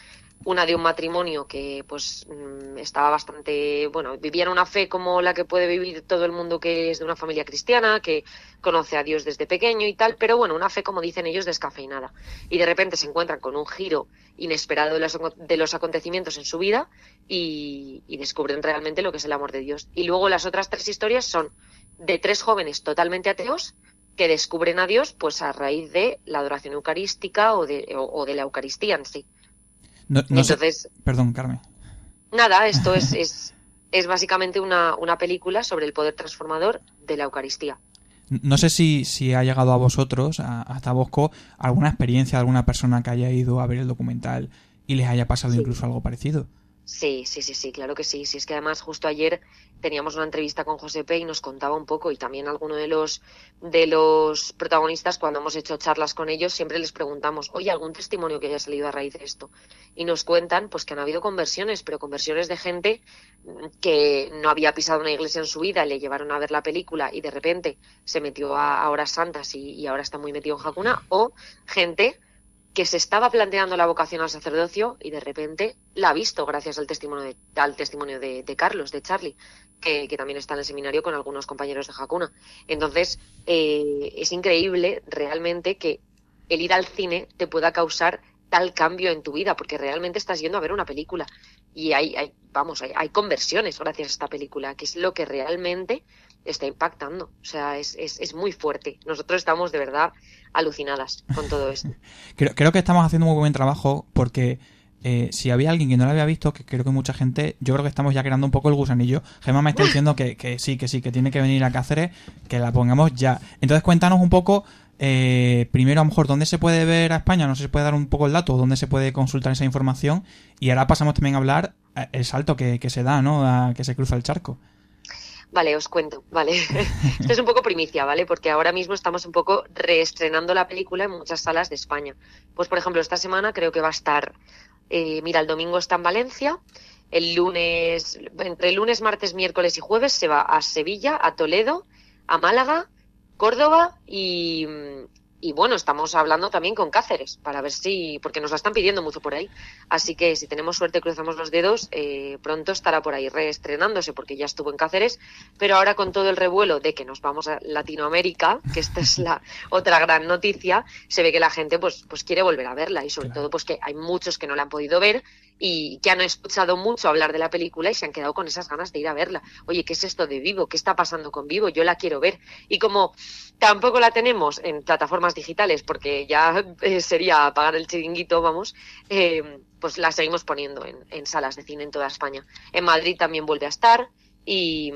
Una de un matrimonio que pues mm, estaba bastante, bueno, vivían una fe como la que puede vivir todo el mundo que es de una familia cristiana, que conoce a Dios desde pequeño y tal, pero bueno, una fe como dicen ellos descafeinada. Y de repente se encuentran con un giro inesperado de los, de los acontecimientos en su vida y, descubren realmente lo que es el amor de Dios. Y luego las otras tres historias son de tres jóvenes totalmente ateos que descubren a Dios pues a raíz de la adoración eucarística o de, o, o de la Eucaristía en sí. No, no sé- Entonces, Perdón, Carmen. nada, esto es, es, es básicamente una, una película sobre el poder transformador de la Eucaristía. No sé si, si ha llegado a vosotros, a- hasta Bosco, alguna experiencia de alguna persona que haya ido a ver el documental y les haya pasado incluso algo parecido. Sí, sí, sí, sí, claro que sí. Sí, es que además justo ayer teníamos una entrevista con José P y nos contaba un poco y también alguno de los de los protagonistas cuando hemos hecho charlas con ellos siempre les preguntamos, oye, algún testimonio que haya salido a raíz de esto y nos cuentan pues que han habido conversiones, pero conversiones de gente que no había pisado una iglesia en su vida, le llevaron a ver la película y de repente se metió a, horas santas y, y ahora está muy metido en Hakuna o gente que se estaba planteando la vocación al sacerdocio y de repente la ha visto gracias al testimonio de, al testimonio de, de Carlos, de Charlie, que, también está en el seminario con algunos compañeros de Hakuna. Entonces, eh, es increíble realmente que el ir al cine te pueda causar tal cambio en tu vida, porque realmente estás yendo a ver una película. Y hay, hay vamos, hay, hay conversiones gracias a esta película, que es lo que realmente está impactando. O sea, es, es, es muy fuerte. Nosotros estamos de verdad alucinadas con todo esto. Creo, creo que estamos haciendo un muy buen trabajo porque eh, si había alguien que no lo había visto, que creo que mucha gente, yo creo que estamos ya creando un poco el gusanillo. Gemma me está diciendo que, que sí, que sí, que tiene que venir a Cáceres, que la pongamos ya. Entonces cuéntanos un poco, eh, primero a lo mejor, dónde se puede ver a España, no sé si puede dar un poco el dato, dónde se puede consultar esa información. Y ahora pasamos también a hablar eh, el salto que, que se da, ¿no? A que se cruza el charco. Vale, os cuento, vale. Esto es un poco primicia, ¿vale? Porque ahora mismo estamos un poco reestrenando la película en muchas salas de España. Pues, por ejemplo, esta semana creo que va a estar, eh, mira, el domingo está en Valencia, el lunes, entre lunes, martes, miércoles y jueves se va a Sevilla, a Toledo, a Málaga, Córdoba y, y bueno, estamos hablando también con Cáceres para ver si, porque nos la están pidiendo mucho por ahí. Así que si tenemos suerte, cruzamos los dedos, eh, pronto estará por ahí reestrenándose porque ya estuvo en Cáceres. Pero ahora con todo el revuelo de que nos vamos a Latinoamérica, que esta es la otra gran noticia, se ve que la gente pues, pues quiere volver a verla y sobre todo pues que hay muchos que no la han podido ver y que han escuchado mucho hablar de la película y se han quedado con esas ganas de ir a verla. Oye, ¿qué es esto de Vivo? ¿Qué está pasando con Vivo? Yo la quiero ver. Y como tampoco la tenemos en plataformas digitales, porque ya eh, sería pagar el chiringuito, vamos, eh, pues la seguimos poniendo en, en salas de cine en toda España. En Madrid también vuelve a estar y,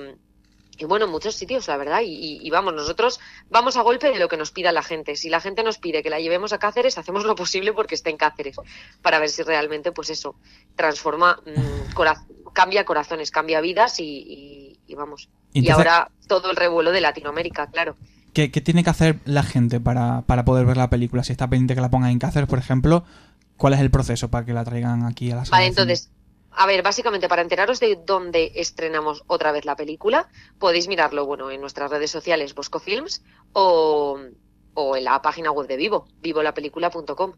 y bueno, en muchos sitios, la verdad. Y, y, vamos, nosotros vamos a golpe de lo que nos pida la gente. Si la gente nos pide que la llevemos a Cáceres, hacemos lo posible porque esté en Cáceres, para ver si realmente, pues eso, transforma, mmm, cora cambia corazones, cambia vidas y, y, y vamos. Entonces, y ahora todo el revuelo de Latinoamérica, claro. ¿Qué, ¿Qué, tiene que hacer la gente para, para poder ver la película? Si está pendiente que la pongan en Cáceres, por ejemplo, ¿cuál es el proceso para que la traigan aquí a la sala? Vale, entonces, a ver, básicamente para enteraros de dónde estrenamos otra vez la película, podéis mirarlo, bueno, en nuestras redes sociales Bosco Films o, o en la página web de Vivo, vivolapelícula.com.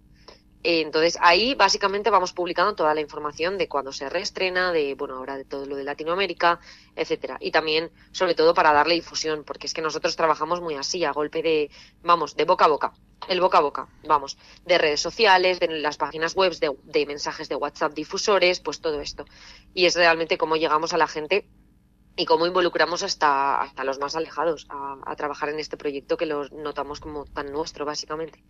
Entonces ahí básicamente vamos publicando toda la información de cuando se reestrena, de bueno ahora de todo lo de Latinoamérica, etcétera. Y también, sobre todo, para darle difusión, porque es que nosotros trabajamos muy así, a golpe de, vamos, de boca a boca, el boca a boca, vamos, de redes sociales, de las páginas web, de, de mensajes de WhatsApp difusores, pues todo esto. Y es realmente cómo llegamos a la gente y cómo involucramos hasta, hasta los más alejados a, a trabajar en este proyecto que lo notamos como tan nuestro, básicamente.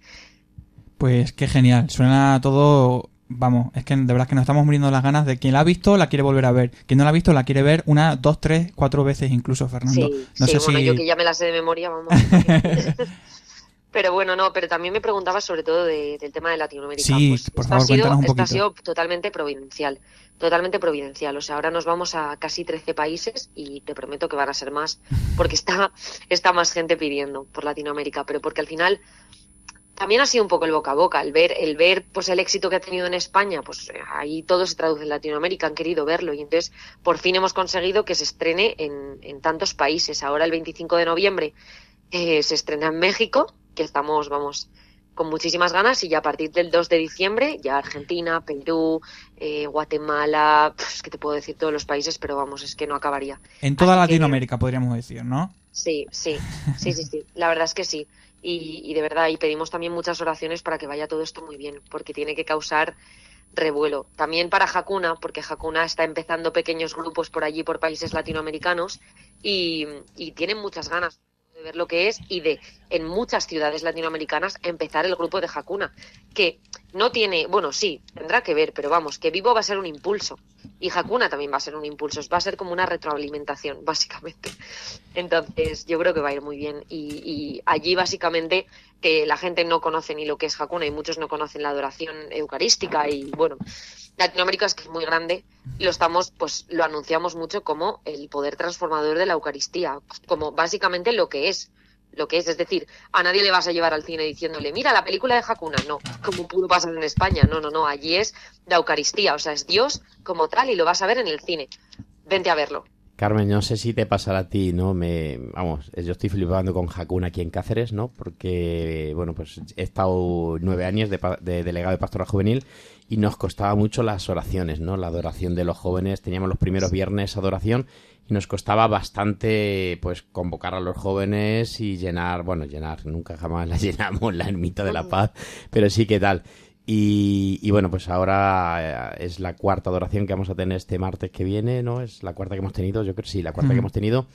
Pues qué genial, suena todo, vamos, es que de verdad que nos estamos muriendo las ganas de quien la ha visto la quiere volver a ver, quien no la ha visto la quiere ver una, dos, tres, cuatro veces incluso, Fernando. Sí, no sí, sé bueno, si... yo que ya me la sé de memoria, vamos. pero bueno, no, pero también me preguntaba sobre todo de, del tema de Latinoamérica. Sí, pues, por favor, ha sido, cuéntanos un poquito. ha sido totalmente providencial, totalmente providencial. O sea, ahora nos vamos a casi 13 países y te prometo que van a ser más, porque está, está más gente pidiendo por Latinoamérica, pero porque al final también ha sido un poco el boca a boca, el ver, el ver pues el éxito que ha tenido en España, pues ahí todo se traduce en Latinoamérica, han querido verlo y entonces por fin hemos conseguido que se estrene en, en tantos países. Ahora el 25 de noviembre eh, se estrena en México, que estamos, vamos, con muchísimas ganas y ya a partir del 2 de diciembre ya Argentina, Perú, eh, Guatemala, pues que te puedo decir todos los países, pero vamos, es que no acabaría. En toda Así que- Latinoamérica podríamos decir, ¿no? Sí, sí, sí, sí, sí, la verdad es que sí. Y, y de verdad, y pedimos también muchas oraciones para que vaya todo esto muy bien, porque tiene que causar revuelo. También para Hakuna, porque Hakuna está empezando pequeños grupos por allí, por países latinoamericanos, y, tienen muchas ganas de ver lo que es y de, en muchas ciudades latinoamericanas, empezar el grupo de Hakuna, que no tiene, bueno, sí, tendrá que ver, pero vamos, que Vivo va a ser un impulso. Y Hakuna también va a ser un impulso, va a ser como una retroalimentación, básicamente. Entonces, yo creo que va a ir muy bien. Y, y allí, básicamente, que la gente no conoce ni lo que es Hakuna y muchos no conocen la adoración eucarística. Y bueno, Latinoamérica es que es muy grande y lo estamos, pues lo anunciamos mucho como el poder transformador de la Eucaristía, como básicamente lo que es. Lo que es, es decir, a nadie le vas a llevar al cine diciéndole, mira la película de Hakuna, no, como pudo pasar en España, no, no, no, allí es la Eucaristía, o sea, es Dios como tal y lo vas a ver en el cine. Vente a verlo. Carmen, no sé si te pasará a ti, ¿no? Me, vamos, yo estoy flipando con Hakuna aquí en Cáceres, ¿no? Porque, bueno, pues he estado nueve años de, de delegado de pastoral juvenil y nos costaba mucho las oraciones, ¿no? La adoración de los jóvenes. Teníamos los primeros viernes adoración y nos costaba bastante, pues, convocar a los jóvenes y llenar, bueno, llenar, nunca jamás la llenamos la ermita de la paz, pero sí que tal. Y, y bueno, pues ahora eh, es la cuarta adoración que vamos a tener este martes que viene, ¿no? Es la cuarta que hemos tenido, yo creo sí, la cuarta que hemos tenido.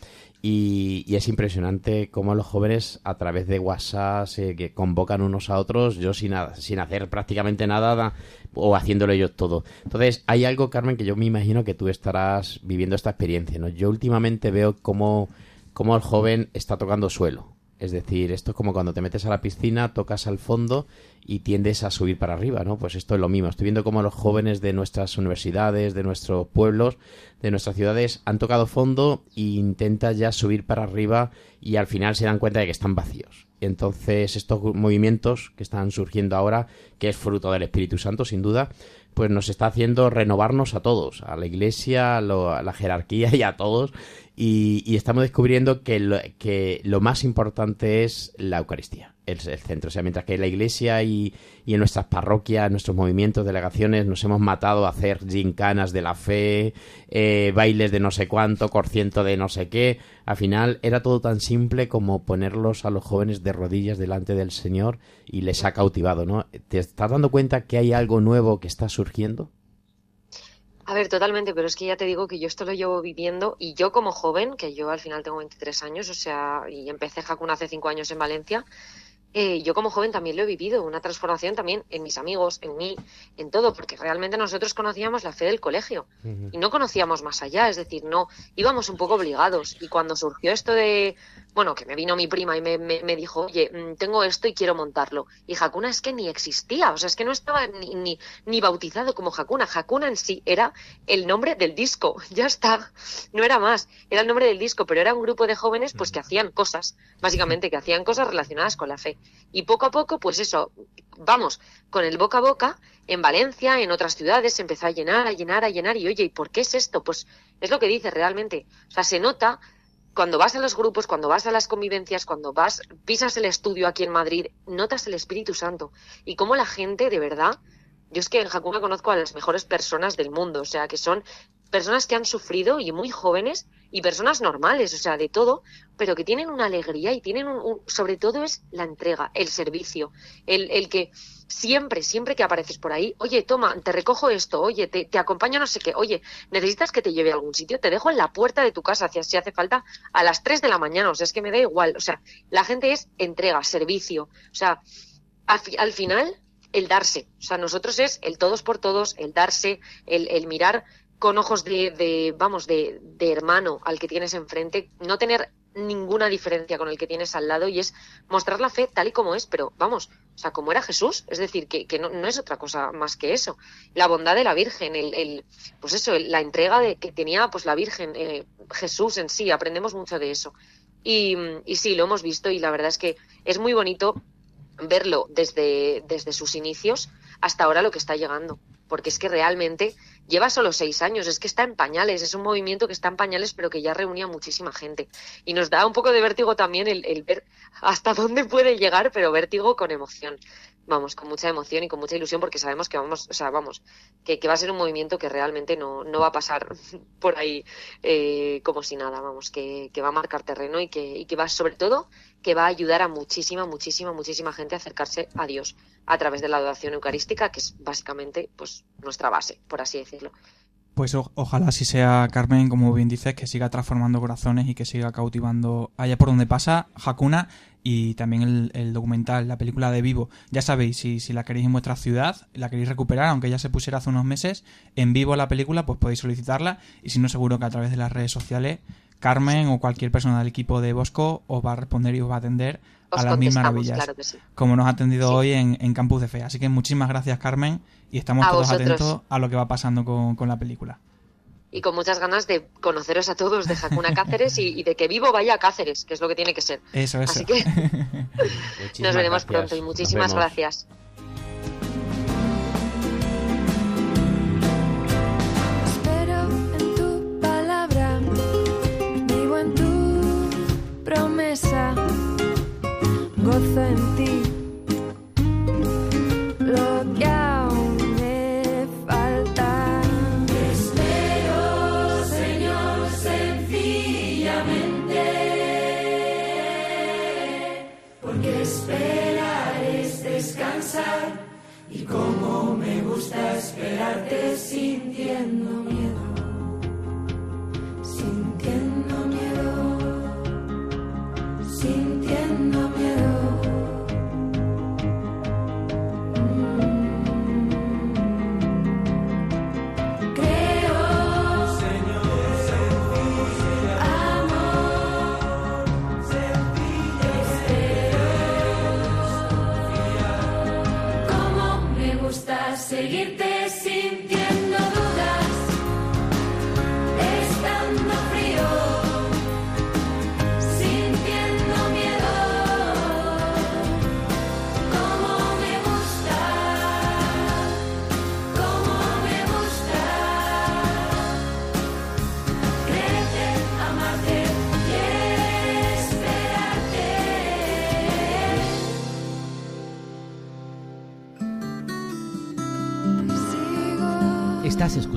Y, y es impresionante cómo los jóvenes a través de WhatsApp se que convocan unos a otros, yo sin, sin hacer prácticamente nada da- o haciéndolo ellos todo. Entonces, hay algo, Carmen, que yo me imagino que tú estarás viviendo esta experiencia, ¿no? Yo últimamente veo cómo, cómo el joven está tocando suelo. Es decir, esto es como cuando te metes a la piscina, tocas al fondo y tiendes a subir para arriba, ¿no? Pues esto es lo mismo. Estoy viendo cómo los jóvenes de nuestras universidades, de nuestros pueblos, de nuestras ciudades han tocado fondo e intentan ya subir para arriba y al final se dan cuenta de que están vacíos. Entonces, estos movimientos que están surgiendo ahora, que es fruto del Espíritu Santo, sin duda, pues nos está haciendo renovarnos a todos, a la iglesia, a, la jerarquía y a todos. Y, y estamos descubriendo que lo, más importante es la Eucaristía, el, centro. O sea, mientras que la iglesia y, en nuestras parroquias, nuestros movimientos, delegaciones, nos hemos matado a hacer gincanas de la fe, eh, bailes de no sé cuánto, corciento de no sé qué. Al final era todo tan simple como ponerlos a los jóvenes de rodillas delante del Señor y les ha cautivado, ¿no? ¿Te estás dando cuenta que hay algo nuevo que está surgiendo? A ver, totalmente, pero es que ya te digo que yo esto lo llevo viviendo y yo como joven, que yo al final tengo 23 años, o sea, y empecé Hakuna hace 5 años en Valencia, eh, yo como joven también lo he vivido, una transformación también en mis amigos, en mí, en todo, porque realmente nosotros conocíamos la fe del colegio y no conocíamos más allá, es decir, no íbamos un poco obligados. Y cuando surgió esto de, bueno, que me vino mi prima y me, me- me dijo, oye, mm, tengo esto y quiero montarlo. Y Hakuna es que ni existía, o sea, es que no estaba ni, ni, ni bautizado como Hakuna. Hakuna en sí era el nombre del disco, ya está, no era más, era el nombre del disco, pero era un grupo de jóvenes pues que hacían cosas, básicamente, que hacían cosas relacionadas con la fe. Y poco a poco, pues eso, vamos, con el boca a boca, en Valencia, en otras ciudades, se empezó a llenar, a llenar, a llenar. Y oye, ¿y por qué es esto? Pues es lo que dice realmente. O sea, se nota cuando vas a los grupos, cuando vas a las convivencias, cuando vas, pisas el estudio aquí en Madrid, notas el Espíritu Santo. Y cómo la gente, de verdad, yo es que en Hakuna conozco a las mejores personas del mundo, o sea, que son personas que han sufrido y muy jóvenes y personas normales, o sea, de todo, pero que tienen una alegría y tienen un, un- sobre todo es la entrega, el servicio, el, el que siempre, siempre que apareces por ahí, oye, toma, te recojo esto, oye, te, te acompaño no sé qué, oye, necesitas que te lleve a algún sitio, te dejo en la puerta de tu casa si, hace falta a las 3 de la mañana, o sea, es que me da igual, o sea, la gente es entrega, servicio, o sea, al, al final el darse, o sea, nosotros es el todos por todos, el darse, el, el mirar con ojos de, de vamos, de, de hermano al que tienes enfrente, no tener ninguna diferencia con el que tienes al lado y es mostrar la fe tal y como es, pero vamos, o sea, como era Jesús, es decir, que, no es otra cosa más que eso. La bondad de la Virgen, el, el pues eso, el- la entrega de, que tenía pues la Virgen, eh, Jesús en sí, aprendemos mucho de eso. Y, y sí, lo hemos visto y la verdad es que es muy bonito verlo desde, desde sus inicios hasta ahora lo que está llegando. Porque es que realmente lleva solo seis años, es que está en pañales, es un movimiento que está en pañales, pero que ya reunía a muchísima gente. Y nos da un poco de vértigo también el, el ver hasta dónde puede llegar, pero vértigo con emoción. Vamos, con mucha emoción y con mucha ilusión, porque sabemos que vamos, o sea, vamos, que, que va a ser un movimiento que realmente no, no va a pasar por ahí eh, como si nada, vamos, que, que va a marcar terreno y que, y que va, sobre todo, que va a ayudar a muchísima, muchísima, muchísima gente a acercarse a Dios a través de la adoración eucarística, que es básicamente pues nuestra base, por así decirlo. Pues ojalá así sea, Carmen, como bien dices, que siga transformando corazones y que siga cautivando allá por donde pasa Hakuna y también el, el documental, la película de Vivo. Ya sabéis, si, si la queréis en vuestra ciudad, la queréis recuperar, aunque ya se pusiera hace unos meses, en vivo la película, pues podéis solicitarla y si no, seguro que a través de las redes sociales, Carmen o cualquier persona del equipo de Bosco os va a responder y os va a atender Os a las mil maravillas, claro que sí. como nos ha atendido hoy en, en Campus de Fe. Así que muchísimas gracias, Carmen, y estamos A todos vosotros. atentos a lo que va pasando con, con la película. Y con muchas ganas de conoceros a todos de Hakuna Cáceres y, y de que Vivo vaya a Cáceres, que es lo que tiene que ser. Eso, eso. Así que nos veremos gracias. pronto y muchísimas gracias. Espero en tu palabra, vivo en tu promesa, gozo en ti. Lo que aún me falta. Espero, Señor, sencillamente, porque esperar es descansar y como me gusta esperarte sintiendo miedo, seguirte sin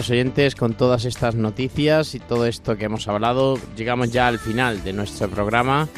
Queridos oyentes, con todas estas noticias y todo esto que hemos hablado, llegamos ya al final de nuestro programa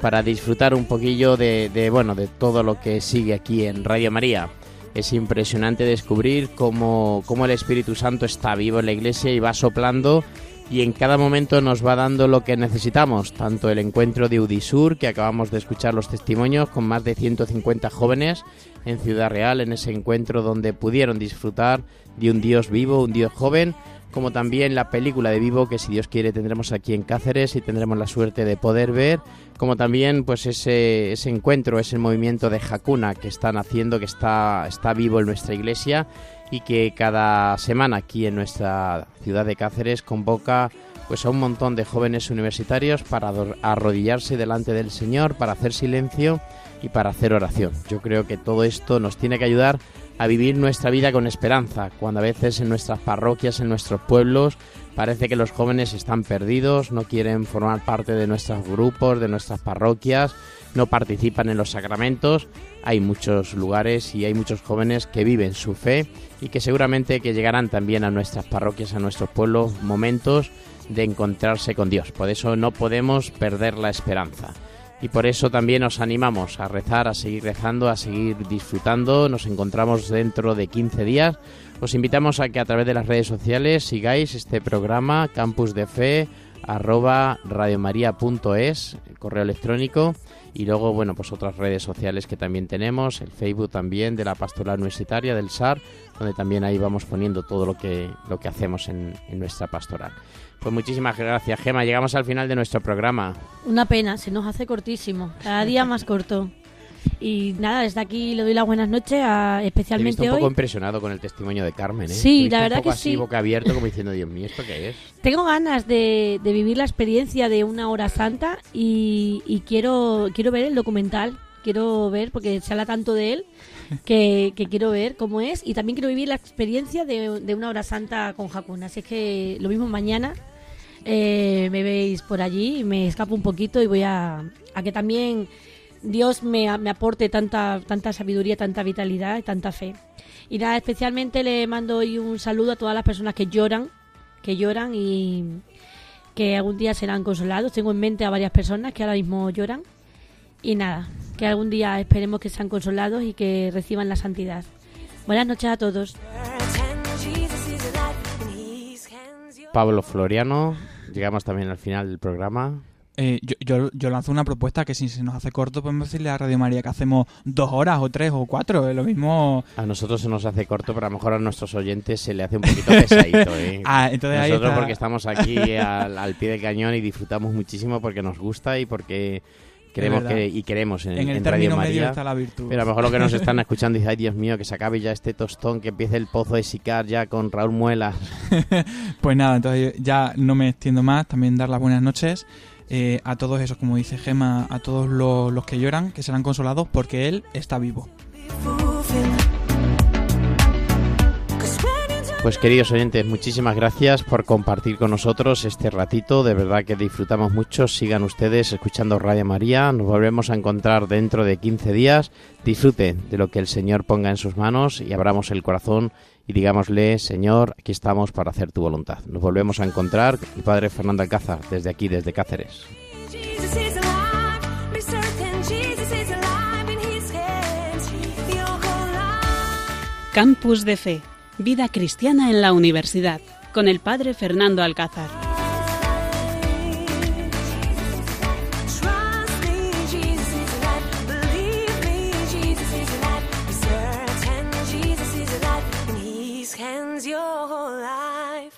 para disfrutar un poquillo de, de, bueno de todo lo que sigue aquí en Radio María. Es impresionante descubrir cómo, cómo el Espíritu Santo está vivo en la iglesia y va soplando y en cada momento nos va dando lo que necesitamos, tanto el encuentro de Udisur, que acabamos de escuchar los testimonios con más de 150 jóvenes en Ciudad Real, en ese encuentro donde pudieron disfrutar de un Dios vivo, un Dios joven, como también la película de Vivo que si Dios quiere tendremos aquí en Cáceres y tendremos la suerte de poder ver, como también pues ese, ese encuentro, ese movimiento de Hakuna que están haciendo, que está, está vivo en nuestra iglesia y que cada semana aquí en nuestra ciudad de Cáceres convoca pues a un montón de jóvenes universitarios para arrodillarse delante del Señor, para hacer silencio y para hacer oración. Yo creo que todo esto nos tiene que ayudar a vivir nuestra vida con esperanza, cuando a veces en nuestras parroquias, en nuestros pueblos, parece que los jóvenes están perdidos, no quieren formar parte de nuestros grupos, de nuestras parroquias, no participan en los sacramentos. Hay muchos lugares y hay muchos jóvenes que viven su fe y que seguramente que llegarán también a nuestras parroquias, a nuestros pueblos, momentos de encontrarse con Dios. Por eso no podemos perder la esperanza. Y por eso también os animamos a rezar, a seguir rezando, a seguir disfrutando. Nos encontramos dentro de 15 días. Os invitamos a que a través de las redes sociales sigáis este programa Campus de Fe arroba radiomaria.es, correo electrónico y luego, bueno, pues otras redes sociales que también tenemos, el Facebook también de la Pastoral Universitaria del SAR, donde también ahí vamos poniendo todo lo que, lo que hacemos en nuestra pastoral. Pues muchísimas gracias, Gema. Llegamos al final de nuestro programa. Una pena, se nos hace cortísimo, cada día más corto. Y nada, desde aquí le doy las buenas noches, a, Te he visto especialmente un poco hoy. impresionado con el testimonio de Carmen, ¿eh? Sí, Te he visto la un verdad poco que así, sí. boca abierta, como diciendo, Dios mío, ¿esto qué es? Tengo ganas de, de vivir la experiencia de una hora santa y, y quiero, quiero ver el documental. Quiero ver, porque se habla tanto de él, que, que quiero ver cómo es. Y también quiero vivir la experiencia de, de una hora santa con Hakuna. Así es que lo mismo mañana eh, me veis por allí me escapo un poquito y voy a, a que también Dios me, me aporte tanta, tanta sabiduría, tanta vitalidad y tanta fe. Y nada, especialmente le mando hoy un saludo a todas las personas que lloran, que lloran y que algún día serán consolados. Tengo en mente a varias personas que ahora mismo lloran. Y nada, que algún día esperemos que sean consolados y que reciban la santidad. Buenas noches a todos. Pablo Floriano, llegamos también al final del programa. Eh, yo, yo, yo lanzo una propuesta que si se nos hace corto podemos decirle a Radio María que hacemos dos horas o tres o cuatro, es lo mismo... A nosotros se nos hace corto, pero a lo mejor a nuestros oyentes se le hace un poquito pesadito. ¿eh? Ah, entonces ahí nosotros está. porque estamos aquí al, al pie del cañón y disfrutamos muchísimo porque nos gusta y porque queremos que, y queremos en, En el en Radio término medio María. está la virtud. Pero a lo mejor lo que nos están escuchando dice, ay Dios mío, que se acabe ya este tostón, que empiece el pozo de Sicar ya con Raúl Muelas. Pues nada, entonces ya no me extiendo más, también dar las buenas noches eh, a todos esos, como dice Gema, a todos los, los que lloran, que serán consolados porque Él está vivo. Pues queridos oyentes, muchísimas gracias por compartir con nosotros este ratito. De verdad que disfrutamos mucho. Sigan ustedes escuchando Radio María. Nos volvemos a encontrar dentro de 15 días. Disfruten de lo que el Señor ponga en sus manos y abramos el corazón y digámosle, Señor, aquí estamos para hacer tu voluntad. Nos volvemos a encontrar. Mi padre Fernando Alcázar, desde aquí, desde Cáceres. Campus de Fe, vida cristiana en la universidad, con el padre Fernando Alcázar.